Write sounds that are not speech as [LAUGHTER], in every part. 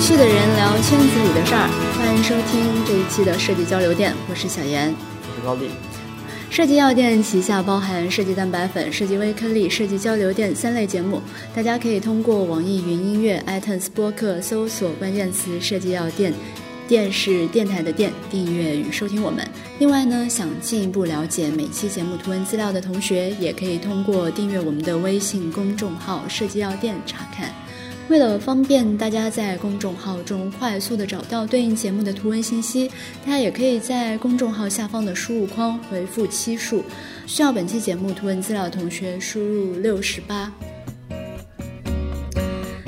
趣的人聊圈子里的事儿，欢迎收听这一期的设计交流店，我是小严，我是高丽。设计药店旗下包含设计蛋白粉、设计微颗粒、设计交流店三类节目，大家可以通过网易云音乐、iTunes 播客搜索关键词“设计药店”，电视电台的电，订阅与收听我们。另外呢，想进一步了解每期节目图文资料的同学，也可以通过订阅我们的微信公众号“设计药店”查看。为了方便大家在公众号中快速的找到对应节目的图文信息，大家也可以在公众号下方的输入框回复期数，需要本期节目图文资料的同学输入六十八。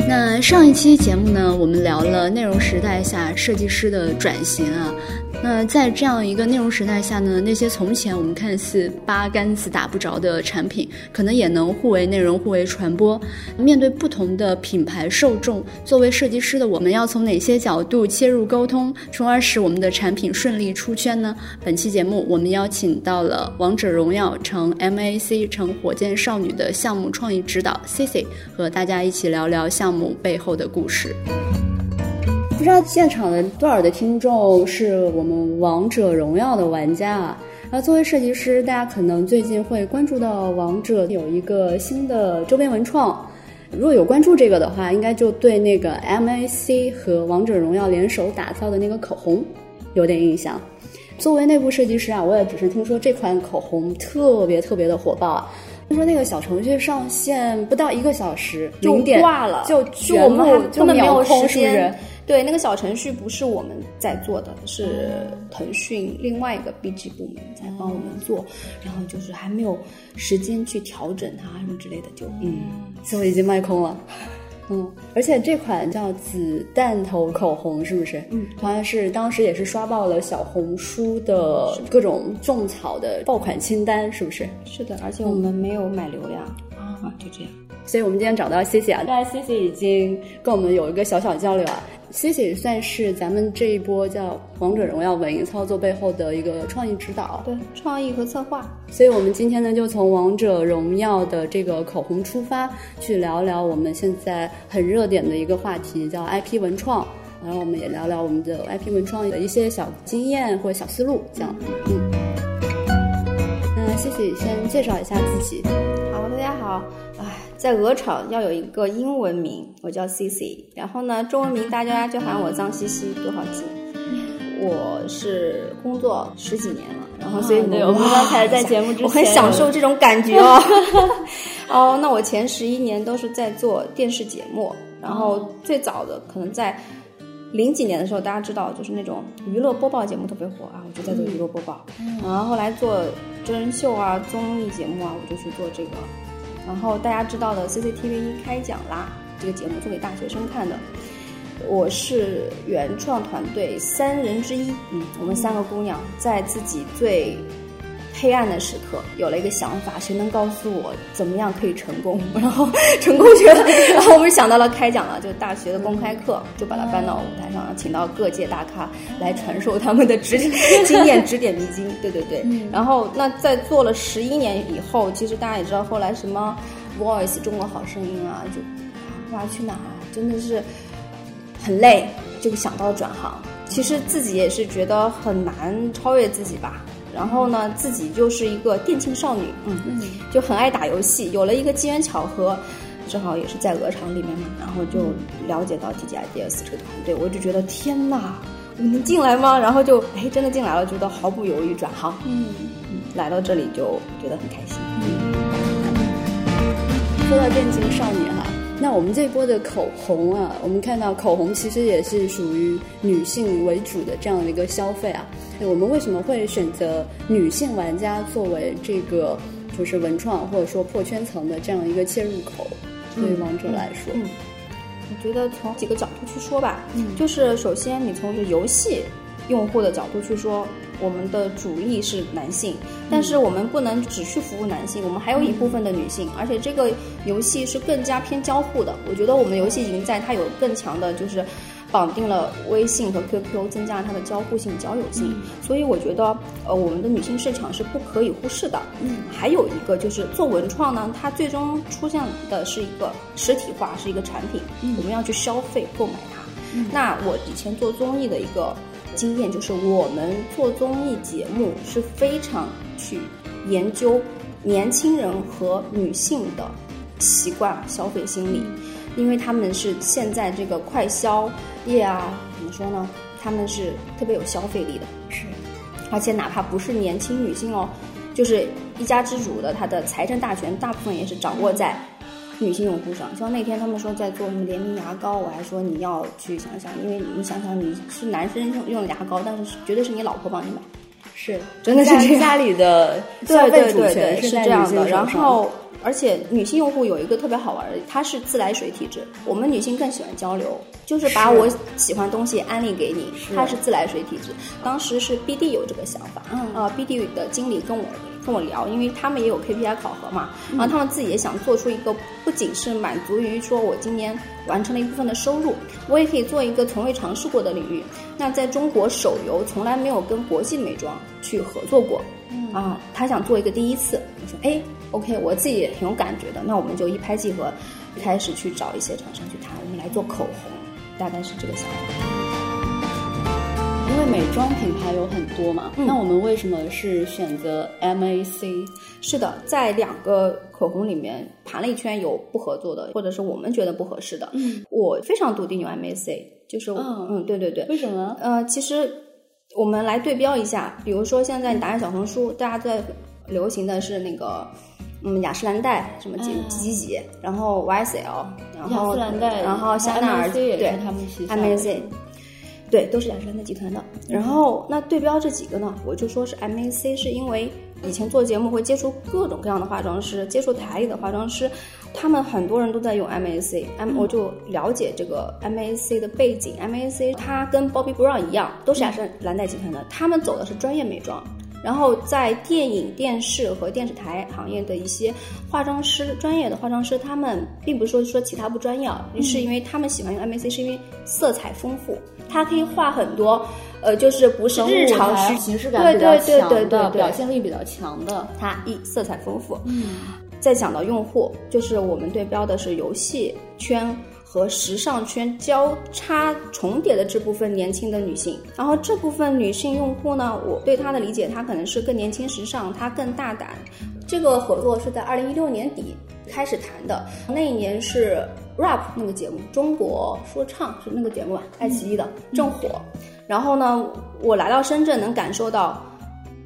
那上一期节目呢，我们聊了内容时代下设计师的转型啊。那在这样一个内容时代下呢，那些从前我们看似八竿子打不着的产品，可能也能互为内容、互为传播。面对不同的品牌受众，作为设计师的我们要从哪些角度切入沟通，从而使我们的产品顺利出圈呢？本期节目我们邀请到了《王者荣耀》成 MAC 成火箭少女的项目创意指导 Cici，和大家一起聊聊项目背后的故事。不知道现场的多少的听众是我们王者荣耀的玩家啊？然后作为设计师，大家可能最近会关注到王者有一个新的周边文创。如果有关注这个的话，应该就对那个 MAC 和王者荣耀联手打造的那个口红有点印象。作为内部设计师啊，我也只是听说这款口红特别特别的火爆啊。听说那个小程序上线不到一个小时就挂了，就就我们就没有时间。对，那个小程序不是我们在做的，是腾讯另外一个 BG 部门在帮我们做，然后就是还没有时间去调整它什么之类的，就嗯，所以已经卖空了。[LAUGHS] 嗯，而且这款叫子弹头口红是不是？嗯，好像是当时也是刷爆了小红书的各种种草的爆款清单，是不是？是的，而且我们没有买流量啊，就这样。所以我们今天找到 C C 啊，刚才 C C 已经跟我们有一个小小交流啊。C C 算是咱们这一波叫《王者荣耀》稳赢操作背后的一个创意指导，对，创意和策划。所以我们今天呢，就从《王者荣耀》的这个口红出发，去聊聊我们现在很热点的一个话题，叫 IP 文创。然后我们也聊聊我们的 IP 文创的一些小经验或者小思路，这样。嗯。那 C C 先介绍一下自己。好，大家好。在鹅厂要有一个英文名，我叫 C C，然后呢，中文名大家就喊我脏兮兮，多好记。[LAUGHS] 我是工作十几年了，然后所以我们刚才在节目之前，我很享受这种感觉哦。[LAUGHS] 哦，那我前十一年都是在做电视节目，然后最早的可能在零几年的时候，大家知道就是那种娱乐播报节目特别火啊，我就在做娱乐播报。然后后来做真人秀啊、综艺节目啊，我就去做这个。然后大家知道的 CCTV 一开讲啦，这个节目做给大学生看的。我是原创团队三人之一，嗯，我们三个姑娘在自己最。黑暗的时刻，有了一个想法，谁能告诉我怎么样可以成功？[LAUGHS] 然后成功学，[LAUGHS] 然后我们想到了开讲了，就大学的公开课，就把它搬到舞台上，请到各界大咖来传授他们的指 [LAUGHS] 经验、指点迷津。对对对。然后那在做了十一年以后，其实大家也知道，后来什么 Voice 中国好声音啊，就啊去哪啊，真的是很累，就想到转行。其实自己也是觉得很难超越自己吧。然后呢，自己就是一个电竞少女，嗯，就很爱打游戏。有了一个机缘巧合，正好也是在鹅厂里面嘛，然后就了解到 T G I D S 这个团队，我就觉得天哪，我能进来吗？然后就哎，真的进来了，觉得毫不犹豫转行，嗯，来到这里就觉得很开心。说到电竞少女哈。那我们这波的口红啊，我们看到口红其实也是属于女性为主的这样的一个消费啊。我们为什么会选择女性玩家作为这个就是文创或者说破圈层的这样一个切入口？对于王者来说，嗯，我觉得从几个角度去说吧，嗯，就是首先你从游戏用户的角度去说。我们的主力是男性，但是我们不能只去服务男性，我们还有一部分的女性，而且这个游戏是更加偏交互的。我觉得我们游戏已经在它有更强的，就是绑定了微信和 QQ，增加了它的交互性、交友性。所以我觉得，呃，我们的女性市场是不可以忽视的。嗯，还有一个就是做文创呢，它最终出现的是一个实体化，是一个产品，我们要去消费购买它。那我以前做综艺的一个经验就是，我们做综艺节目是非常去研究年轻人和女性的习惯、消费心理，因为他们是现在这个快消业啊，怎么说呢？他们是特别有消费力的，是，而且哪怕不是年轻女性哦，就是一家之主的，他的财政大权大部分也是掌握在女性用户上。像那天他们说在做什么联名牙膏，我还说你要去想想，因为你想想你是男生用用的牙膏，但是绝对是你老婆帮你买，是真的是这样家里的消对对费主对对，是这样的。然后，而且女性用户有一个特别好玩的，她是自来水体质。我们女性更喜欢交流，就是把我喜欢的东西安利给你。是她是自来水体质。当时是 BD 有这个想法，嗯啊、b d 的经理跟我跟我聊，因为他们也有 KPI 考核嘛，嗯然后他们自己也想做出一个，不仅是满足于说我今年完成了一部分的收入，我也可以做一个从未尝试过的领域。那在中国手游从来没有跟国际美妆去合作过，嗯啊，他想做一个第一次。我说，哎，OK，我自己也挺有感觉的，那我们就一拍即合，开始去找一些厂商去谈，我们来做口红，大概是这个想法。因为美妆品牌有很多嘛，嗯那我们为什么是选择 MAC？是的，在两个口红里面盘了一圈，有不合作的，或者是我们觉得不合适的。嗯，我非常笃定有 MAC，就是嗯嗯，对对对，为什么？呃，其实我们来对标一下，比如说现在你打开小红书，大家在流行的是那个。嗯，雅诗兰黛什么几嗯几几几，然后 YSL，然后雅诗兰黛，然后香奈儿对 MAC，对，都是雅诗兰黛集团的。然后那对标这几个呢，我就说是 MAC，是因为以前做节目会接触各种各样的化妆师，接触台里的化妆师，他们很多人都在用 MAC，M、我就了解这个 MAC 的背景。MAC 它跟 Bobbi Brown 一样，都是雅诗兰黛集团的，他们走的是专业美妆。然后在电影、电视和电视台行业的一些化妆师，专业的化妆师，他们并不是说说其他不专业啊，是因为他们喜欢用 MAC，是因为色彩丰富，它可以画很多，呃，就是不是日常需形式感对比较对对强的，对对对表现力比较强的。它一色彩丰富。嗯，再讲到用户，就是我们对标的是游戏圈和时尚圈交叉重叠的这部分年轻的女性。然后这部分女性用户呢，我对她的理解，她可能是更年轻时尚，她更大胆。这个合作是在二零一六年底开始谈的，那一年是 rap 那个节目，中国说唱是那个节目吧，爱奇艺的正火。然后呢，我来到深圳能感受到，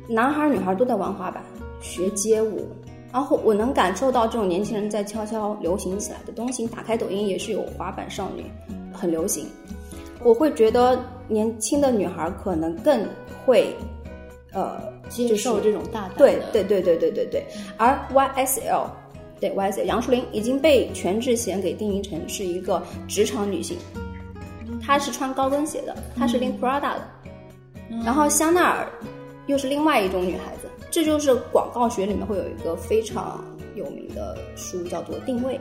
男孩儿女孩儿都在玩滑板，学街舞。然后我能感受到这种年轻人在悄悄流行起来的东西。打开抖音也是有滑板少女，很流行。我会觉得年轻的女孩可能更会，呃，接受这种大胆，对对对对对对对。而 YSL，对 YSL 杨树林已经被全智贤给定义成是一个职场女性，她是穿高跟鞋的，她是拎 Prada 的，然后香奈儿又是另外一种女孩子。这就是广告学里面会有一个非常有名的书，叫做定位。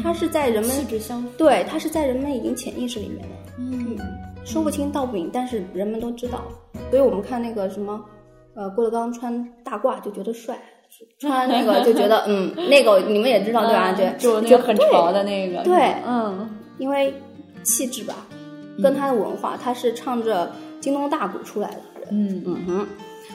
它是在人们气质相。对，它是在人们已经潜意识里面的，嗯，说不清道不明，但是人们都知道。所以我们看那个什么，呃，郭德纲穿大褂就觉得帅，穿那个就觉得 [LAUGHS] 嗯，那个你们也知道对吧？对，就那个很潮的那个，对嗯，因为气质吧，跟他的文化，他是唱着京东大鼓出来的人。嗯嗯哼，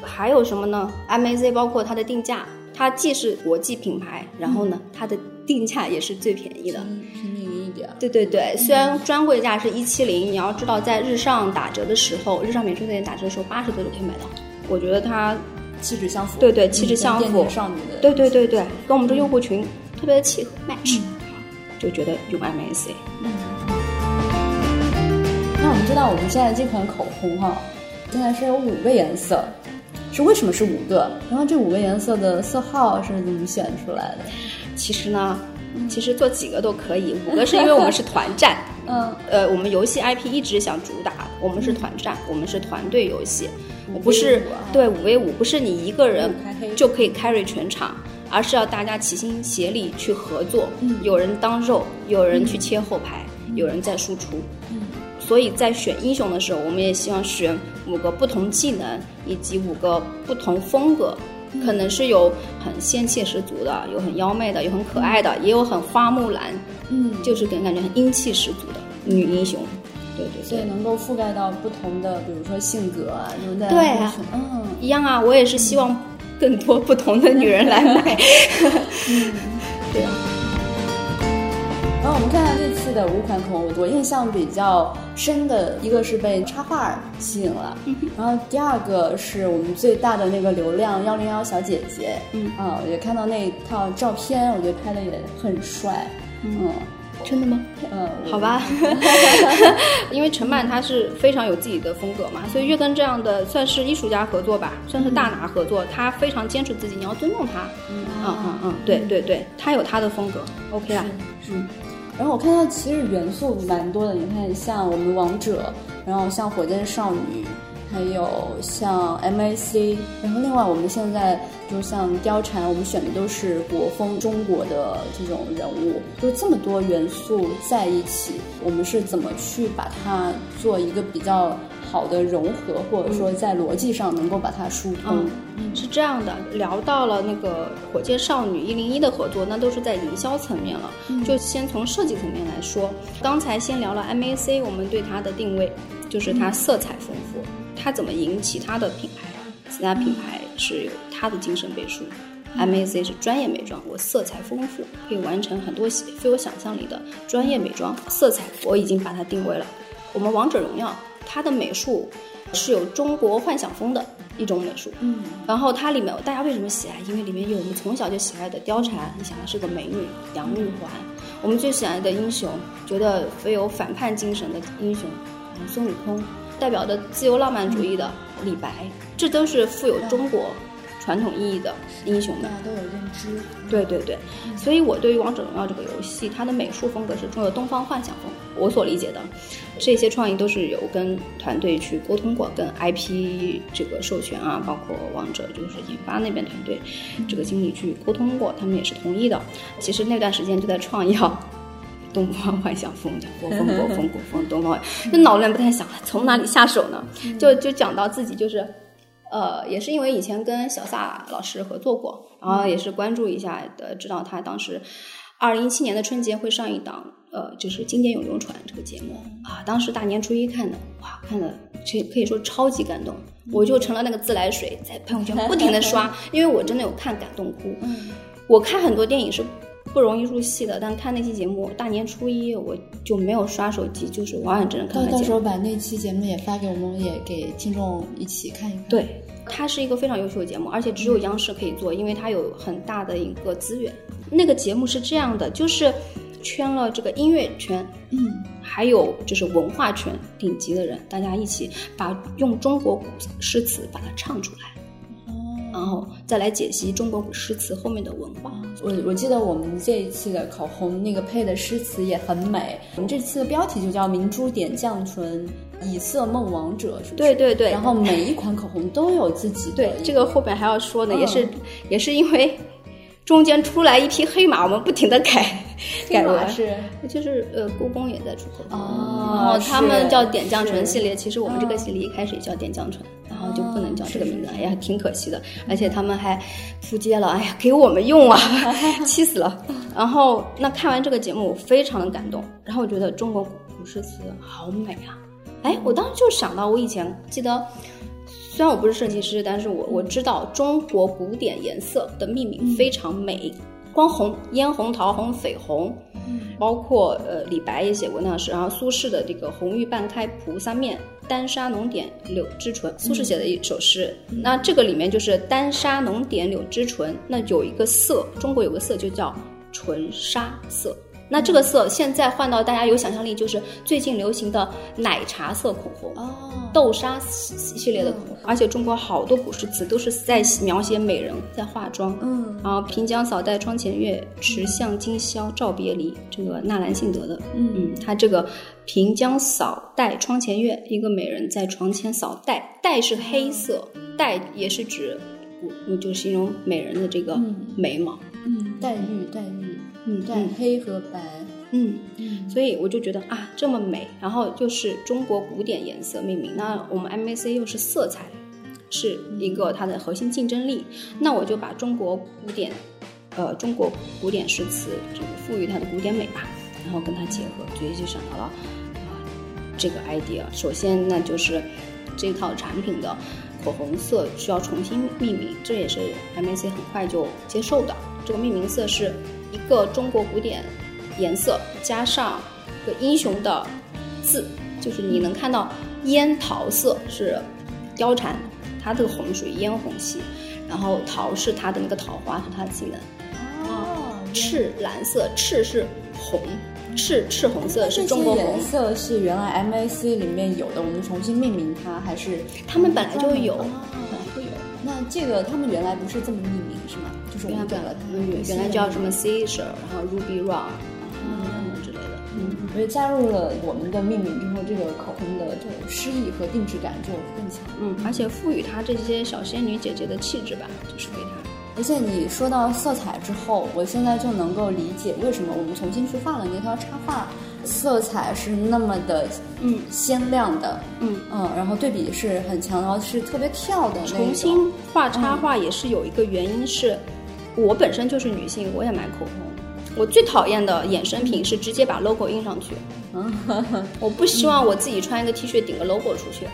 还有什么呢？MAC 包括它的定价，它既是国际品牌，然后呢，它的定价也是最便宜的。平民一点。对对对，虽然专柜价是一七零，你要知道在日上打折的时候，日上免税店打折的时候，八十多就可以买到。我觉得它，气质相符，对对气质相符少女的，对对对对，跟我们这用户群特别的契合 match，、就觉得用 MAC。那我们知道我们现在这款口红哈，现在是有五个颜色，是为什么是五个？然后这五个颜色的色号是怎么选出来的？其实呢，其实做几个都可以，五个是因为我们是团战。[LAUGHS] 嗯，呃，我们游戏 IP 一直想主打，我们是团战，我们是团队游戏，五不是对五 v 五，不是你一个人就可以 carry 全场，而是要大家齐心协力去合作，嗯有人当肉，有人去切后排，有人在输出。嗯所以在选英雄的时候，我们也希望选五个不同技能以及五个不同风格，可能是有很仙气十足的，有很妖媚的，有很可爱的，也有很花木兰，嗯，就是给人感觉很英气十足的女英雄。对对，所以能够覆盖到不同的，比如说性格啊，对不对？对啊，嗯，一样啊，我也是希望更多不同的女人来买。嗯，[LAUGHS] 对啊。然后我们看看这次的五款口红，我印象比较深的一个是被插画吸引了，然后第二个是我们最大的那个流量幺零幺小姐姐，嗯啊，我也看到那套照片，我觉得拍的也很帅，嗯，真的吗？嗯，好吧，[LAUGHS] 因为陈曼她是非常有自己的风格嘛，所以越跟这样的算是艺术家合作吧，算是大拿合作，她非常坚持自己，你要尊重她，嗯嗯嗯嗯，对对对，她有她的风格，OK 啦，嗯。然后我看到其实元素蛮多的，你看像我们王者，然后像火箭少女，还有像 MAC，然后另外我们现在就像貂蝉，我们选的都是国风中国的这种人物，就这么多元素在一起，我们是怎么去把它做一个比较好的融合，或者说在逻辑上能够把它疏通？是这样的，聊到了那个火箭少女一零一的合作，那都是在营销层面了。就先从设计层面来说，刚才先聊了 MAC，我们对它的定位就是它色彩丰富，它怎么赢其他的品牌？其他品牌是有它的精神背书，MAC 是专业美妆，我色彩丰富，可以完成很多非我想象里的专业美妆色彩，我已经把它定位了。我们王者荣耀，它的美术是有中国幻想风的。一种美术，嗯，然后它里面大家为什么喜爱？因为里面有我们从小就喜爱的貂蝉，你想她是个美女，杨玉环，我们最喜爱的英雄，觉得富有反叛精神的英雄，孙悟空，代表的自由浪漫主义的李白，这都是富有中国。传统意义的英雄们都有认知，对对对，所以我对于《王者荣耀》这个游戏，它的美术风格是中国东方幻想风。我所理解的这些创意都是有跟团队去沟通过，跟 IP 这个授权啊，包括王者就是研发那边团队这个经理去沟通过，他们也是同意的。其实那段时间就在创要 [LAUGHS] 东方幻想风，国风国风国风东方，那脑子里不太想从哪里下手呢？就就讲到自己就是。呃，也是因为以前跟小撒老师合作过，然后也是关注一下的，知道他当时二零一七年的春节会上一档，呃，就是《经典咏流传》这个节目啊，当时大年初一看的，哇，看的这可以说超级感动，我就成了那个自来水，在朋友圈不停的刷，[LAUGHS] 因为我真的有看感动哭。我看很多电影是不容易入戏的，但看那期节目，大年初一我就没有刷手机，就是完完整整看到到时候把那期节目也发给我们，也给听众一起看一看。对。它是一个非常优秀的节目，而且只有央视可以做，因为它有很大的一个资源。那个节目是这样的，就是圈了这个音乐圈，嗯，还有就是文化圈顶级的人，大家一起把用中国古诗词把它唱出来，哦，然后再来解析中国古诗词后面的文化。我我记得我们这一期的口红那个配的诗词也很美，我们这次的标题就叫“明珠点绛唇”。以色梦王者是？对对对，然后每一款口红都有自己的。对，这个后边还要说呢，也是也是因为 [LAUGHS] 中间出来一匹黑马，我们不停的改 [LAUGHS] 改了。是，就是呃，故宫也在出口红，然后他们叫点绛唇系列，其实我们这个系列一开始也叫点绛唇，然后就不能叫这个名字，哎呀，挺可惜的。而且他们还扑街了，哎呀，给我们用啊，[LAUGHS] 气死了。然后那看完这个节目，我非常的感动，然后我觉得中国古诗词好美啊。哎，我当时就想到，我以前记得，虽然我不是设计师，但是我我知道中国古典颜色的命名非常美，光红、嫣红、桃红、绯红，包括呃李白也写过那诗，然后苏轼的这个“红玉半开菩萨面，丹砂浓点柳枝唇”，苏轼写的一首诗，那这个里面就是丹砂浓点柳枝唇，那有一个色，中国有个色就叫纯沙色。那这个色现在换到大家有想象力，就是最近流行的奶茶色口红哦，豆沙系系列的口红，而且中国好多古诗词都是在描写美人在化妆，嗯，然后平江扫黛窗前月，持向今宵照别离，这个纳兰性德的，嗯嗯，他这个平江扫黛窗前月，一个美人在床前扫黛，黛是黑色，带也是指，就形容美人的这个眉毛，嗯，黛玉，黛玉。嗯，对黑和白，嗯嗯，所以我就觉得啊，这么美，然后就是中国古典颜色命名，那我们 MAC 又是色彩，是一个它的核心竞争力，那我就把中国古典，呃，中国古典诗词这个赋予它的古典美吧，然后跟它结合，直接就想到了啊，这个 idea。首先，那就是这套产品的口红色需要重新命名，这也是 MAC 很快就接受的。这个命名色是一个中国古典颜色加上个英雄的字，就是你能看到烟桃色是貂蝉，它这个红属于嫣红系，然后桃是它的那个桃花是它的技能。哦，赤蓝色，赤是红，赤赤红色是中国红颜，色是原来 MAC 里面有的，我们重新命名它，还是他们本来就有，哦本来就有。那这个他们原来不是这么命名是吗？就是我原来们改了它嗯们原来叫什么 Caesar，然后 Ruby Ron，等等之类的。嗯，所以加入了我们的命名之后，这个口红的这种诗意和定制感就更强。嗯，而且赋予它这些小仙女姐姐的气质吧，就是给它。而且你说到色彩之后，我现在就能够理解为什么我们重新去画了那套插画，色彩是那么的嗯鲜亮的，嗯嗯，然后对比是很强，然后是特别跳的。重新画插画也是有一个原因是，我本身就是女性，我也买口红。我最讨厌的衍生品是直接把 logo 印上去，[LAUGHS] 我不希望我自己穿一个 T 恤顶个 logo 出去。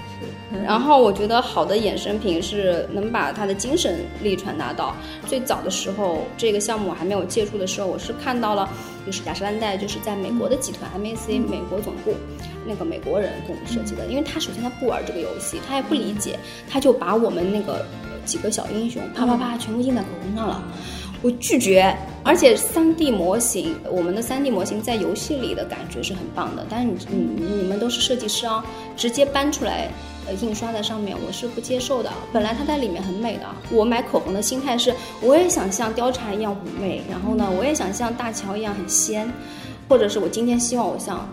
然后我觉得好的衍生品是能把它的精神力传达到。最早的时候，这个项目还没有接触的时候，我是看到了，就是雅诗兰黛就是在美国的集团 MAC 美国总部那个美国人给我们设计的，因为他首先他不玩这个游戏，他也不理解，他就把我们那个呃几个小英雄啪啪啪全部印在口红上了。我拒绝，而且三 D 模型，我们的三 D 模型在游戏里的感觉是很棒的，但是你你你们都是设计师啊，直接搬出来。呃，印刷在上面我是不接受的。本来它在里面很美的，我买口红的心态是，我也想像貂蝉一样妩媚，然后呢，我也想像大乔一样很仙，或者是我今天希望我像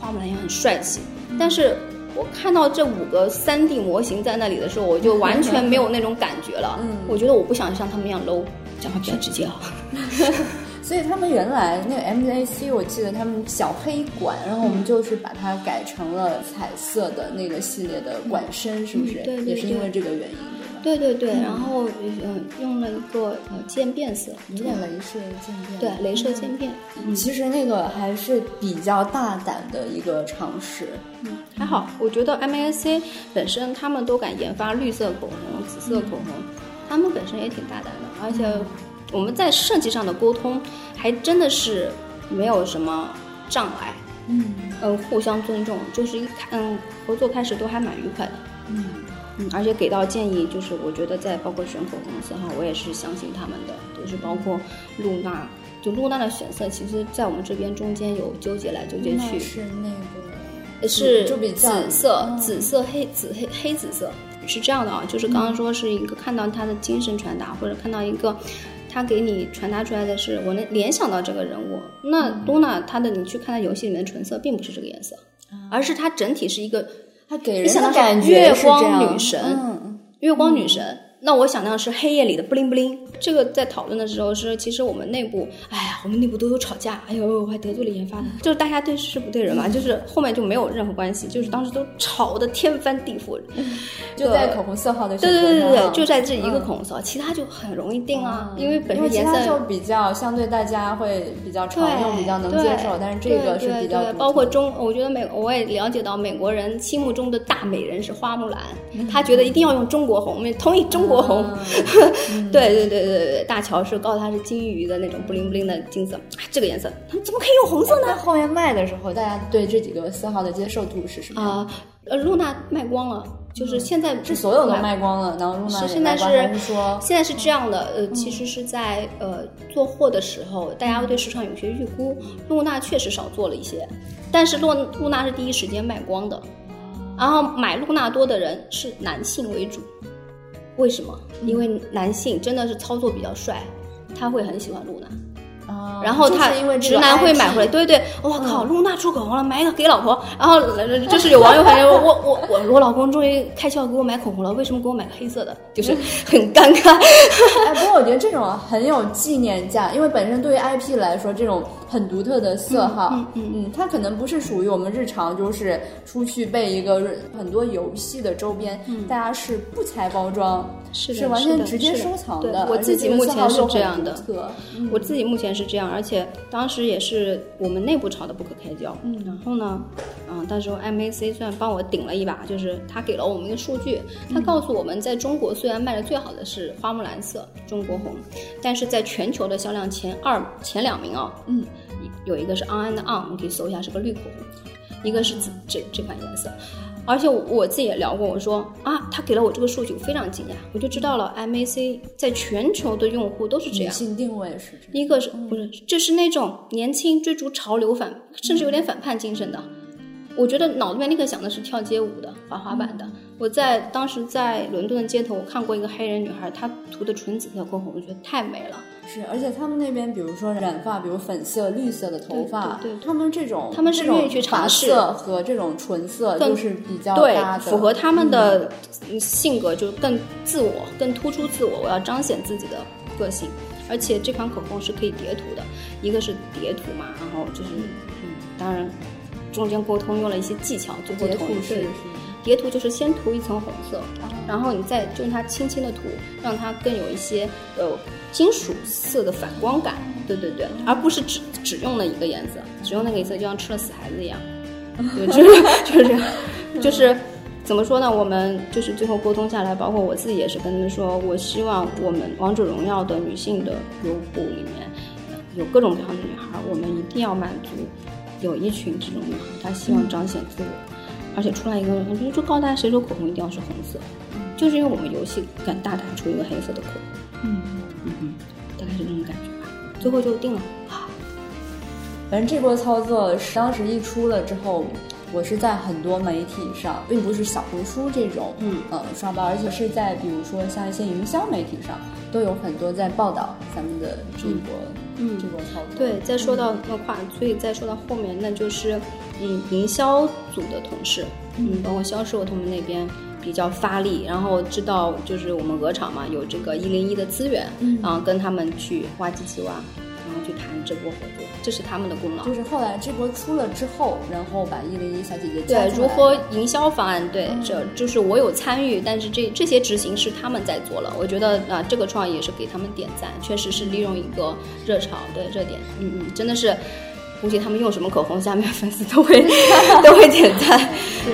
花木兰一样很帅气。但是我看到这五个三 D 模型在那里的时候，我就完全没有那种感觉了。嗯我觉得我不想像他们一样 low，讲话比较直接啊。[LAUGHS] 所以他们原来那个 MAC，我记得他们小黑管，然后我们就是把它改成了彩色的那个系列的管身，是不是？嗯对对也是因为这个原因，对？对对对，然后嗯用了一个呃渐变色，有点镭射渐变。对，镭射渐变。嗯其实那个还是比较大胆的一个尝试。嗯，还好，我觉得 MAC 本身他们都敢研发绿色口红、紫色口红，他们本身也挺大胆的，而且我们在设计上的沟通还真的是没有什么障碍，嗯嗯，互相尊重，就是一开嗯合作开始都还蛮愉快的。嗯嗯，而且给到建议，就是我觉得在包括选口红色号，我也是相信他们的，就是包括露娜，就露娜的选色，其实在我们这边中间有纠结来纠结去，是那个是紫色、嗯紫色、黑紫黑黑紫色，是这样的啊，就是刚刚说是一个看到他的精神传达，或者看到一个他给你传达出来的是我能联想到这个人物。那嗯露娜她的你去看她游戏里面的唇色，并不是这个颜色，而是它整体是一个它给人的感觉月光是这样女神嗯月光女神。那我想象是黑夜里的布灵布灵。这个在讨论的时候是，其实我们内部，哎呀，我们内部都有吵架，哎呦，我还得罪了研发的，就是大家对事不对人嘛，就是后面就没有任何关系，就是当时都吵得天翻地覆。[LAUGHS] 就在口红色号的选对对对对对，就在这一个口红色，其他就很容易定啊，因为本身颜色就比较相对大家会比较常用，比较能接受，但是这个是比较包括中，我觉得美，我也了解到美国人心目中的大美人是花木兰，他觉得一定要用中国红，我们同意中国红。[LAUGHS] 对对对对对对，大乔是告诉他是金鱼的那种布灵布灵的金色，哎这个颜色，他们怎么可以用红色呢？那后面卖的时候，大家对这几个色号的接受度是什么？啊，呃，露娜卖光了，就是现在是所有都卖光了，然后露娜是现在，是是说现在是这样的，呃，其实是在呃做货的时候，大家会对市场有些预估，露娜确实少做了一些，但是露露娜是第一时间卖光的，然后买露娜多的人是男性为主，为什么？因为男性真的是操作比较帅，他会很喜欢露娜。啊然后他因为直男会买回来，对对，我靠，露娜出口红了，买一个给老婆。然后呃 [LAUGHS] 就是有网友反正我我我我老公终于开窍给我买口红了，为什么给我买个黑色的？就是 [LAUGHS] 很尴尬。哎，不过我觉得这种很有纪念价，因为本身对于 IP 来说，这种很独特的色号，嗯嗯嗯，它可能不是属于我们日常，就是出去被一个很多游戏的周边，大家是不拆包装，嗯是的是完全直接收藏对的。我自己目前是这样的我自己目前是这样，而且当时也是我们内部吵得不可开交。嗯，然后呢，嗯，到时候 MAC 虽然帮我顶了一把，就是他给了我们一个数据，他告诉我们在中国虽然卖的最好的是花木兰色、中国红，但是在全球的销量前二前两名哦，嗯，有一个是 On and On，你可以搜一下，是个绿口红，一个是紫这这款颜色。而且我自己也聊过，我说啊，他给了我这个数据，我非常惊讶，我就知道了 MAC 在全球的用户都是这样。女性定位是这样。一个是不是就是那种年轻追逐潮流反，甚至有点反叛精神的。我觉得脑子里面立刻想的是跳街舞的、滑滑板的。我在当时在伦敦的街头，我看过一个黑人女孩，她涂的纯紫色口红，我觉得太美了。是，而且他们那边，比如说染发，比如粉色、绿色的头发，对他们这种他们是愿意去尝试色和这种纯色更就是比较对搭，符合他们的性格，就更自我、更突出自我。我要彰显自己的个性，而且这款口红是可以叠涂的，一个是叠涂嘛，然后就是嗯，当然中间沟通用了一些技巧，最后叠涂统一对是是叠涂就是先涂一层红色，然后你再就用它轻轻的涂，让它更有一些呃金属色的反光感。对对对，而不是只只用了一个颜色，只用那个颜色就像吃了死孩子一样。对，[LAUGHS] 就是就是这样，就是怎么说呢？我们就是最后沟通下来，包括我自己也是跟他们说，我希望我们王者荣耀的女性的用户里面呃有各种各样的女孩，我们一定要满足有一群这种女孩，她希望彰显自我。而且出来一个，就就告诉大家，谁说口红一定要是红色？就是因为我们游戏敢大胆出一个黑色的口红，嗯。嗯嗯，大概是这种感觉吧。最后就定了啊，反正这波操作是当时一出了之后，我是在很多媒体上，并不是小红书这种，嗯呃刷爆，而且是在比如说像一些营销媒体上，都有很多在报道咱们的这一波，嗯这波操作。对，再说到那跨，所以再说到后面，那就是嗯，营销组的同事，嗯，包括销售他们那边比较发力，然后知道就是我们鹅厂嘛有这个一零一的资源，嗯然后跟他们去挖机器挖，然后去谈这波合作，这是他们的功劳。就是后来这波出了之后，然后把一零一小姐姐对如何营销方案，对，这就是我有参与，但是这这些执行是他们在做了。我觉得啊、这个创意也是给他们点赞，确实是利用一个热潮对热点，嗯嗯，真的是，估计他们用什么口红，下面粉丝都会 [LAUGHS] 都会点赞。对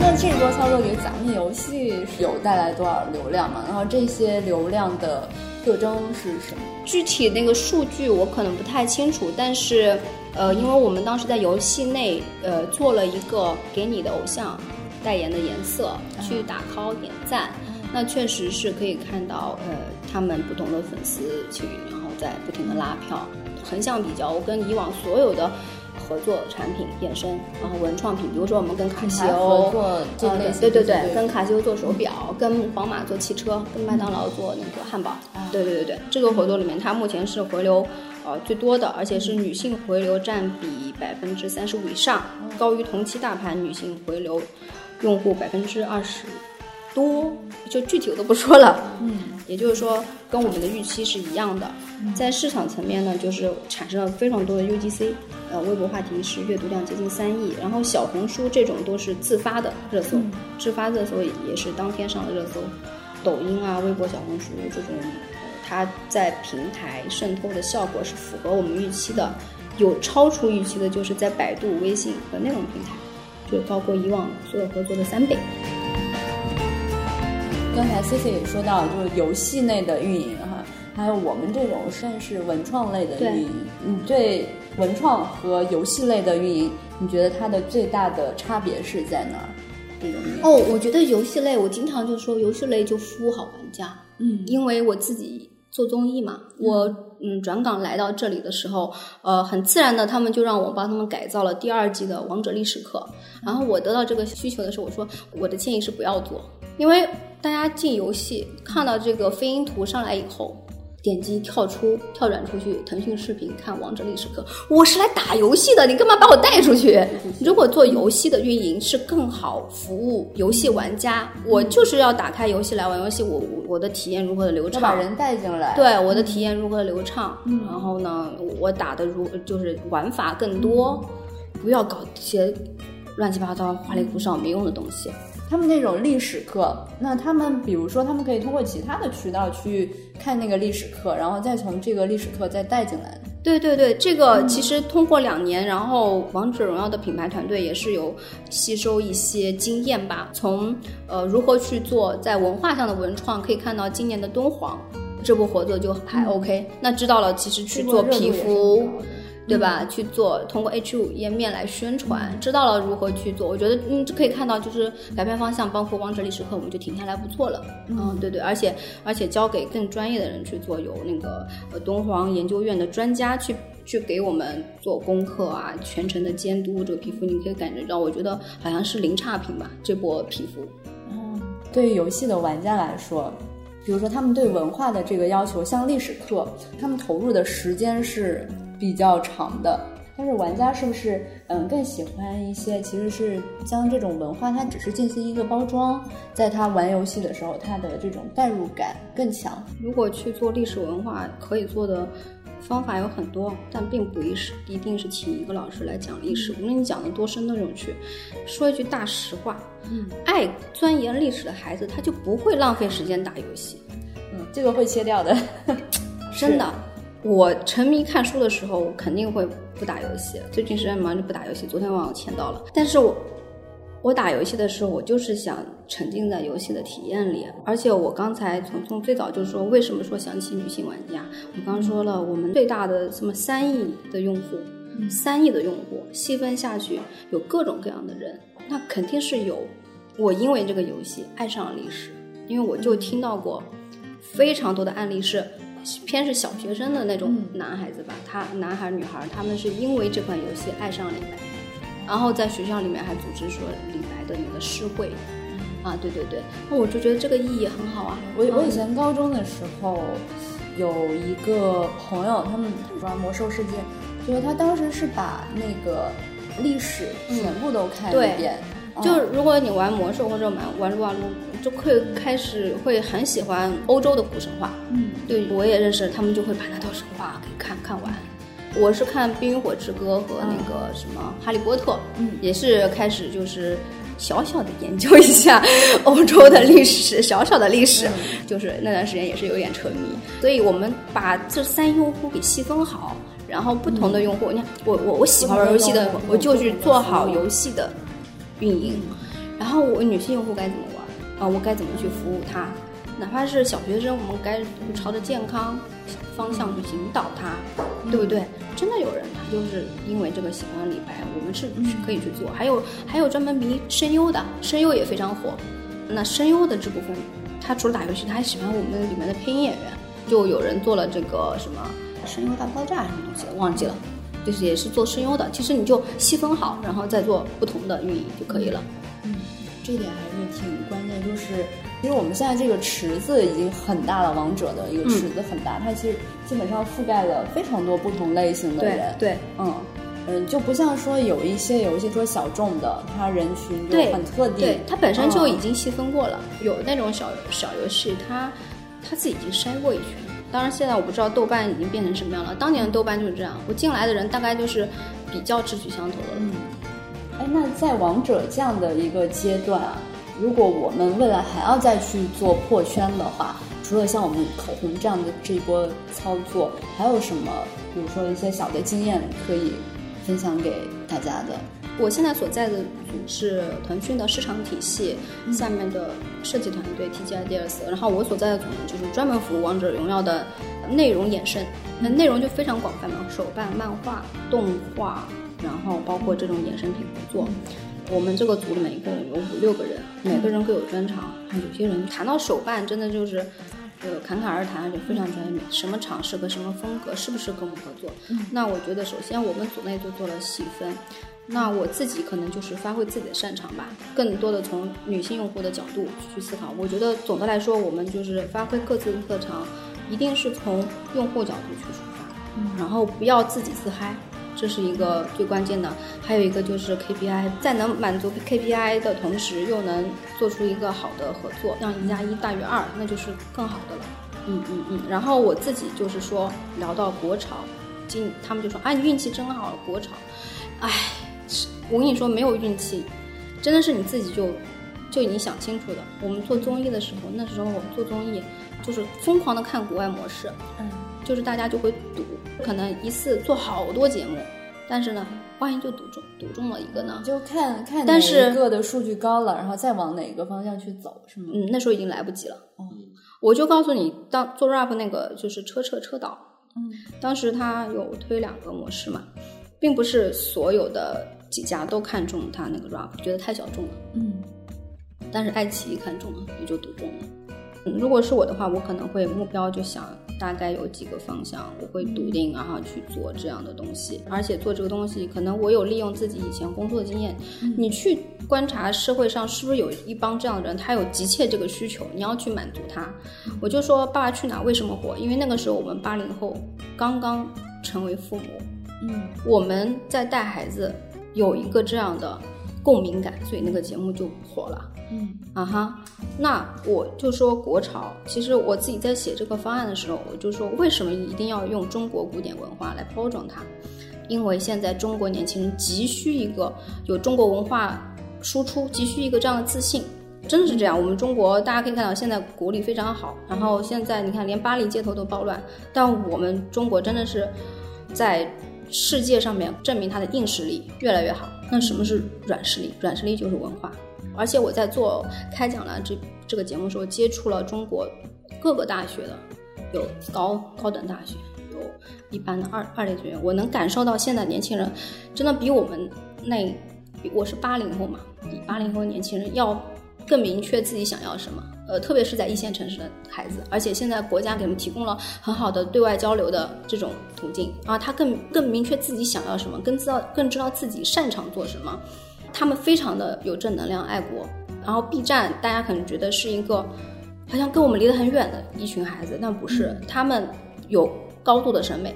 那这波操作给咱们游戏有带来多少流量嘛？然后这些流量的特征是什么？具体那个数据我可能不太清楚，但是呃，因为我们当时在游戏内呃做了一个给你的偶像代言的颜色去打 call 点赞，那确实是可以看到呃他们不同的粉丝群，然后在不停的拉票。横向比较，我跟以往所有的合作产品衍生，然后文创品，比如说我们跟卡西欧 [LAUGHS] 做对对对跟卡西欧做手表，跟宝马做汽车，跟麦当劳做那个汉堡。啊对对对对，这个活动里面，它目前是回流呃最多的，而且是女性回流占比百分之三十五以上，高于同期大盘女性回流用户百分之二十多，就具体我都不说了。嗯，也就是说，跟我们的预期是一样的。在市场层面呢，就是产生了非常多的 UGC，呃，微博话题是阅读量接近三亿，然后小红书这种都是自发的热搜，自发热搜也是当天上的热搜，抖音啊、微博、小红书这种，呃它在平台渗透的效果是符合我们预期的，有超出预期的，就是在百度、微信和内容平台，就高过以往所有合作的三倍。刚才 C C 也说到，就是游戏内的运营哈，还有我们这种算是文创类的运营。你对文创和游戏类的运营，你觉得它的最大的差别是在哪儿？哦，我觉得游戏类，我经常就说游戏类就服务好玩家，嗯因为我自己做综艺嘛，我嗯转岗来到这里的时候，呃，很自然的他们就让我帮他们改造了第二季的王者历史课，然后我得到这个需求的时候，我说我的建议是不要做，因为大家进游戏看到这个飞鹰图上来以后。点击跳出跳转出去，腾讯视频看《王者历史课》。我是来打游戏的，你干嘛把我带出去？如果做游戏的运营是更好服务游戏玩家，我就是要打开游戏来玩游戏，我我的体验如何的流畅，把人带进来，对我的体验如何的流畅，然后呢，我打的如就是玩法更多，不要搞些乱七八糟、花里胡哨没用的东西。他们那种历史课，那他们比如说，他们可以通过其他的渠道去看那个历史课，然后再从这个历史课再带进来。对对对，这个其实通过两年，然后王者荣耀的品牌团队也是有吸收一些经验吧。从呃如何去做在文化上的文创，可以看到今年的敦煌这部合作就还 OK。那知道了，其实去做皮肤。对吧？去做通过 H 五页面来宣传，知道了如何去做。我觉得嗯，可以看到就是改变方向，包括王者历史课，我们就停下来不做了。嗯，对对，而且而且交给更专业的人去做，有那个呃敦煌研究院的专家去去给我们做功课啊，全程的监督这个皮肤，你可以感觉到，我觉得好像是零差评吧，这波皮肤。嗯，对于游戏的玩家来说。比如说，他们对文化的这个要求，像历史课，他们投入的时间是比较长的。但是玩家是不是嗯更喜欢一些？其实是将这种文化，它只是进行一个包装，在他玩游戏的时候，他的这种代入感更强。如果去做历史文化，可以做的。方法有很多，但并不一是一定是请一个老师来讲历史。无论你讲的多深都有趣。说一句大实话，嗯，爱钻研历史的孩子，他就不会浪费时间打游戏。嗯，这个会切掉的，[LAUGHS] 真的。我沉迷看书的时候，我肯定会不打游戏。最近时间忙着不打游戏。昨天晚上签到了，但是我。我打游戏的时候，我就是想沉浸在游戏的体验里。而且我刚才从从最早就说，为什么说想起女性玩家？我刚说了，我们最大的什么三亿的用户，三亿的用户细分下去有各种各样的人，那肯定是有。我因为这个游戏爱上了历史，因为我就听到过非常多的案例，是偏是小学生的那种男孩子吧，他男孩女孩，他们是因为这款游戏爱上李白。然后在学校里面还组织说李白的那个诗会，啊，对对对，那我就觉得这个意义很好啊。我我以前高中的时候有一个朋友，他们玩魔兽世界，就是他当时是把那个历史全部都看一遍。就如果你玩魔兽或者玩玩撸啊撸，就会开始会很喜欢欧洲的古神话。嗯，对我也认识，他们就会把那套神话给看看完。我是看《冰与火之歌》和那个什么《哈利波特》，嗯，也是开始就是小小的研究一下欧洲的历史，小小的历史，就是那段时间也是有点沉迷。所以我们把这三用户给细分好，然后不同的用户，你看我我我喜欢玩游戏的，我就去做好游戏的运营，然后我女性用户该怎么玩啊？我该怎么去服务她？哪怕是小学生，我们该朝着健康方向去引导他，对不对？真的有人，他就是因为这个喜欢李白，我们是是可以去做。还有还有专门迷声优的，声优也非常火。那声优的这部分，他除了打游戏，他还喜欢我们里面的配音演员。就有人做了这个什么声优大爆炸什么东西，忘记了，就是也是做声优的。其实你就细分好，然后再做不同的运营就可以了。嗯，这点还是挺关键，就是。因为我们现在这个池子已经很大了，王者的一个池子很大，它其实基本上覆盖了非常多不同类型的人。对，嗯嗯，就不像说有一些有一些说小众的，它人群就很特定。对，它本身就已经细分过了。有那种小小游戏，它它自己已经筛过一圈。当然，现在我不知道豆瓣已经变成什么样了。当年的豆瓣就是这样，我进来的人大概就是比较志趣相投的。嗯，哎，那在王者这样的一个阶段啊。如果我们未来还要再去做破圈的话，除了像我们口红这样的这一波操作，还有什么？比如说一些小的经验可以分享给大家的。我现在所在的组是腾讯的市场体系下面的设计团队 TGIDS，然后我所在的组呢就是专门服务王者荣耀的内容衍生，那内容就非常广泛嘛，手办、漫画、动画，然后包括这种衍生品合作。我们这个组里面一共有五六个人，每个人各有专长。有些人谈到手办，真的就是，呃，侃侃而谈，就非常专业。什么厂适合什么风格，是不是跟我们合作？那我觉得，首先我们组内就做了细分。那我自己可能就是发挥自己的擅长吧，更多的从女性用户的角度去思考。我觉得总的来说，我们就是发挥各自的特长，一定是从用户角度去出发，嗯然后不要自己自嗨，这是一个最关键的。还有一个就是 KPI，在能满足 KPI 的同时，又能做出一个好的合作，让一加一大于二，那就是更好的了。嗯嗯嗯。然后我自己就是说聊到国潮，今他们就说哎，你运气真好，国潮。唉，是我跟你说没有运气，真的是你自己就就已经想清楚的。我们做综艺的时候，那时候我们做综艺就是疯狂的看国外模式，嗯，就是大家就会赌，可能一次做好多节目，但是呢，万一就赌中赌中了一个呢？就看看但是个的数据高了，然后再往哪个方向去走，是吗？嗯，那时候已经来不及了。哦，我就告诉你，当做 rap 那个就是车车车导，嗯当时他有推两个模式嘛，并不是所有的几家都看中他那个 rap，觉得太小众了。嗯但是爱奇艺看中了，也就赌中了。嗯，如果是我的话，我可能会目标就想大概有几个方向，我会笃定然后去做这样的东西。而且做这个东西，可能我有利用自己以前工作的经验，你去观察社会上是不是有一帮这样的人，他有急切这个需求，你要去满足他。我就说《爸爸去哪儿》为什么火？因为那个时候我们八零后刚刚成为父母，嗯我们在带孩子有一个这样的共鸣感，所以那个节目就火了。嗯啊哈，那我就说国潮，其实我自己在写这个方案的时候，我就说为什么一定要用中国古典文化来包装它？因为现在中国年轻人急需一个有中国文化输出，急需一个这样的自信。真的是这样，我们中国大家可以看到，现在国力非常好，然后现在你看，连巴黎街头都暴乱，但我们中国真的是在世界上面证明它的硬实力越来越好。那什么是软实力？软实力就是文化。而且我在做开讲了这这个节目的时候，接触了中国各个大学的，有高高等大学，有一般的二二类学院，我能感受到现在年轻人真的比我们那，我是八零后嘛，比八零后年轻人要更明确自己想要什么。呃，特别是在一线城市的孩子，而且现在国家给他们提供了很好的对外交流的这种途径啊，他更更明确自己想要什么，更知道更知道自己擅长做什么。他们非常的有正能量、爱国。然后 B 站大家可能觉得是一个好像跟我们离得很远的一群孩子，但不是，他们有高度的审美，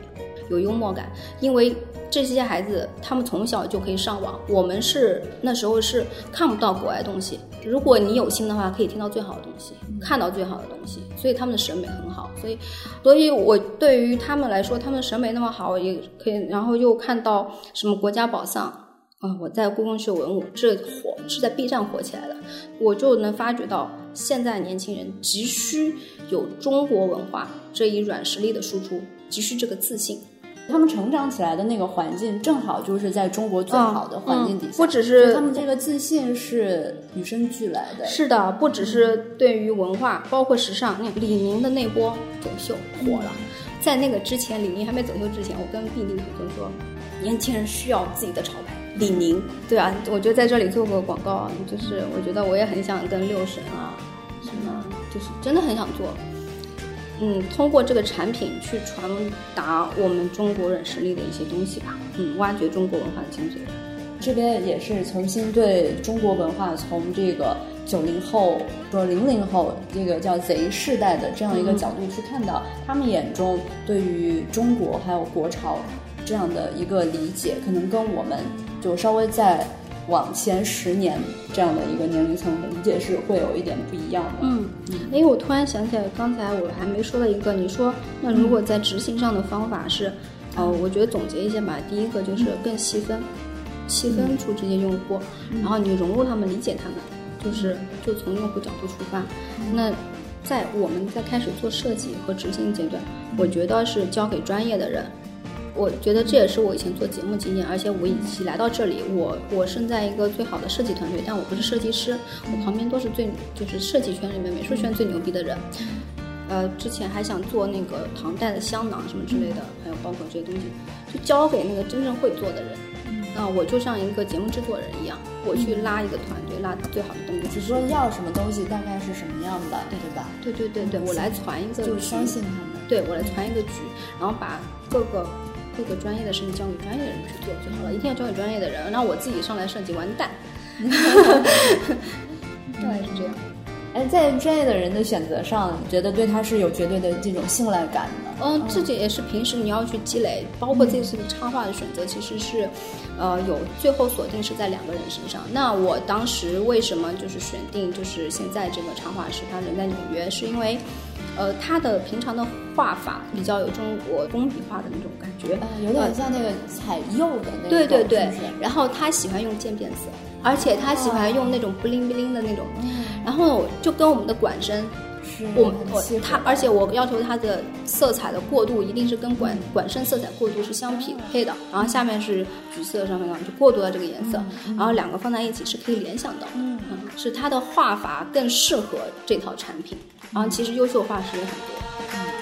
有幽默感，因为这些孩子他们从小就可以上网，我们是那时候是看不到国外东西。如果你有心的话，可以听到最好的东西，看到最好的东西，所以他们的审美很好。所以，所以我对于他们来说，他们审美那么好，也可以，然后又看到什么国家宝藏。啊、我在故宫学文物，这火是在 B 站火起来的，我就能发觉到现在年轻人急需有中国文化这一软实力的输出，急需这个自信。他们成长起来的那个环境，正好就是在中国最好的环境底下，嗯不只是他们这个自信是与生俱来的。是的，不只是对于文化，包括时尚。那李宁的那波走秀火了，在那个之前，李宁还没走秀之前，我跟毕丽就说，年轻人需要自己的潮牌。李宁，对啊，我觉得在这里做个广告啊，就是我觉得我也很想跟六神啊，什么，就是真的很想做。嗯，通过这个产品去传达我们中国软实力的一些东西吧，嗯，挖掘中国文化的精髓。这边也是重新对中国文化从这个九零后说零零后这个叫贼世代的这样一个角度去看到，他们眼中对于中国还有国潮这样的一个理解，可能跟我们就稍微再往前十年这样的一个年龄层的理解是会有一点不一样的。嗯，哎，我突然想起来，刚才我还没说到一个，你说那如果在执行上的方法是，呃，我觉得总结一下吧。第一个就是更细分，细分出这些用户，然后你融入他们，理解他们，就是就从用户角度出发。那在我们在开始做设计和执行阶段，我觉得是交给专业的人。我觉得这也是我以前做节目经验，而且我以及来到这里，我我身在一个最好的设计团队，但我不是设计师，我旁边都是最就是设计圈里面美术圈最牛逼的人。呃，之前还想做那个唐代的香囊什么之类的，还有包括这些东西，就交给那个真正会做的人。啊、我就像一个节目制作人一样，我去拉一个团队，拉最好的东西。只说要什么东西，大概是什么样的，对吧？对对对对，我来传一个就相信他们。对我来传一个局，然后把各个各个专业的事情交给专业的人去做就好了，一定要交给专业的人，那我自己上来设计完蛋，大概是这样。哎，在专业的人的选择上，你觉得对他是有绝对的这种信赖感的？嗯，这己也是平时你要去积累，包括这次的插画的选择，其实是，呃，有最后锁定是在两个人身上。那我当时为什么就是选定就是现在这个插画师，他人在纽约，是因为，呃，他的平常的画法比较有中国工笔画的那种感觉，呃，有点像那个彩釉的那种，对对对。然后他喜欢用渐变色，而且他喜欢用那种不灵不灵的那种，然后就跟我们的管身。我我他，而且我要求它的色彩的过渡一定是跟管管身色彩过渡是相匹配的。然后下面是橘色，上面呢就过渡到这个颜色，然后两个放在一起是可以联想到的。嗯，是它的画法更适合这套产品。然后其实优秀画师也很多。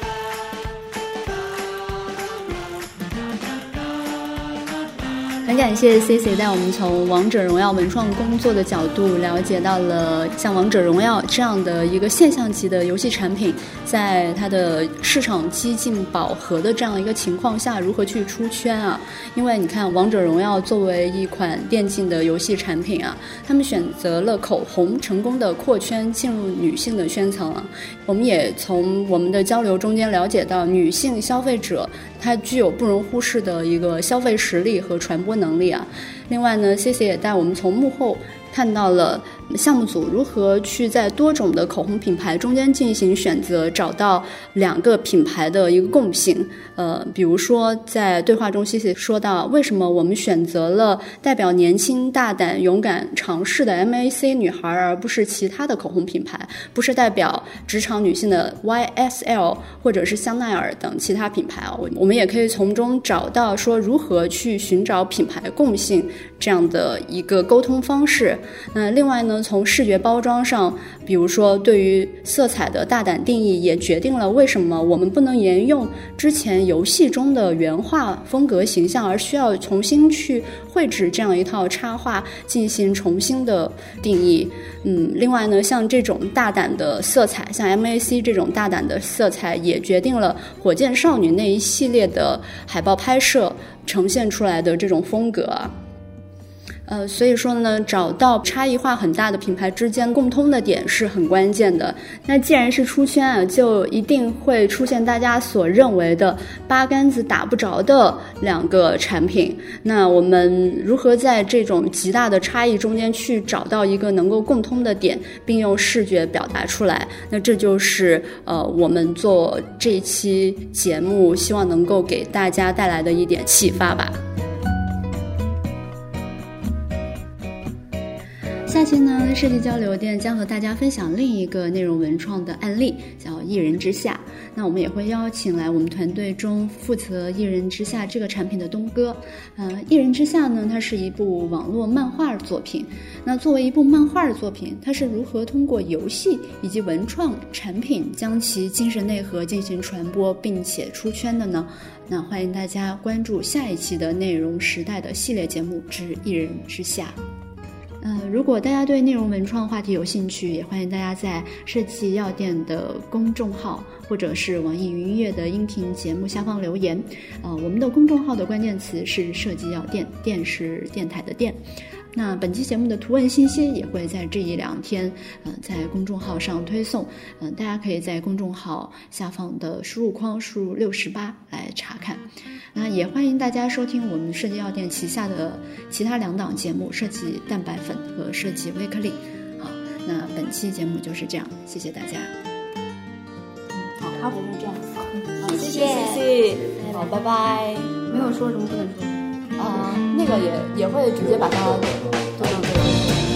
很感谢 C C 带我们从王者荣耀文创工作的角度了解到了像王者荣耀这样的一个现象级的游戏产品，在它的市场几近饱和的这样一个情况下，如何去出圈啊？因为你看王者荣耀作为一款电竞的游戏产品啊，他们选择了口红，成功的扩圈进入女性的圈层啊。我们也从我们的交流中间了解到，女性消费者她具有不容忽视的一个消费实力和传播。能力啊，另外呢，谢谢也带我们从幕后看到了。项目组如何去在多种的口红品牌中间进行选择，找到两个品牌的一个共性？呃，比如说在对话中，西西说到，为什么我们选择了代表年轻、大胆、勇敢、尝试的 MAC 女孩，而不是其他的口红品牌？不是代表职场女性的 YSL 或者是香奈儿等其他品牌啊？我我们也可以从中找到说如何去寻找品牌共性这样的一个沟通方式。那另外呢？从视觉包装上，比如说对于色彩的大胆定义，也决定了为什么我们不能沿用之前游戏中的原画风格形象，而需要重新去绘制这样一套插画进行重新的定义。嗯，另外呢，像这种大胆的色彩，像 MAC 这种大胆的色彩，也决定了火箭少女那一系列的海报拍摄呈现出来的这种风格。呃，所以说呢，找到差异化很大的品牌之间共通的点是很关键的。那既然是出圈啊，就一定会出现大家所认为的八竿子打不着的两个产品。那我们如何在这种极大的差异中间去找到一个能够共通的点，并用视觉表达出来？那这就是呃，我们做这一期节目希望能够给大家带来的一点启发吧。下期呢，设计交流店将和大家分享另一个内容文创的案例，叫《一人之下》。那我们也会邀请来我们团队中负责《一人之下》这个产品的东哥。呃，《一人之下》呢，它是一部网络漫画作品。那作为一部漫画作品，它是如何通过游戏以及文创产品将其精神内核进行传播，并且出圈的呢？那欢迎大家关注下一期的内容时代的系列节目之《一人之下》。嗯，如果大家对内容文创话题有兴趣，也欢迎大家在设计药店的公众号或者是网易云音乐的音频节目下方留言。呃，我们的公众号的关键词是设计药店，店是电台的店。那本期节目的图文信息也会在这一两天，嗯，在公众号上推送，嗯，大家可以在公众号下方的输入框输入六十八来查看。那也欢迎大家收听我们设计药店旗下的其他两档节目：设计蛋白粉和设计微颗粒。好，那本期节目就是这样，谢谢大家。嗯好，好，就这样。好，谢谢，谢谢。好，拜拜。没有说什么不能说。啊，那个也也会直接把它做到这个。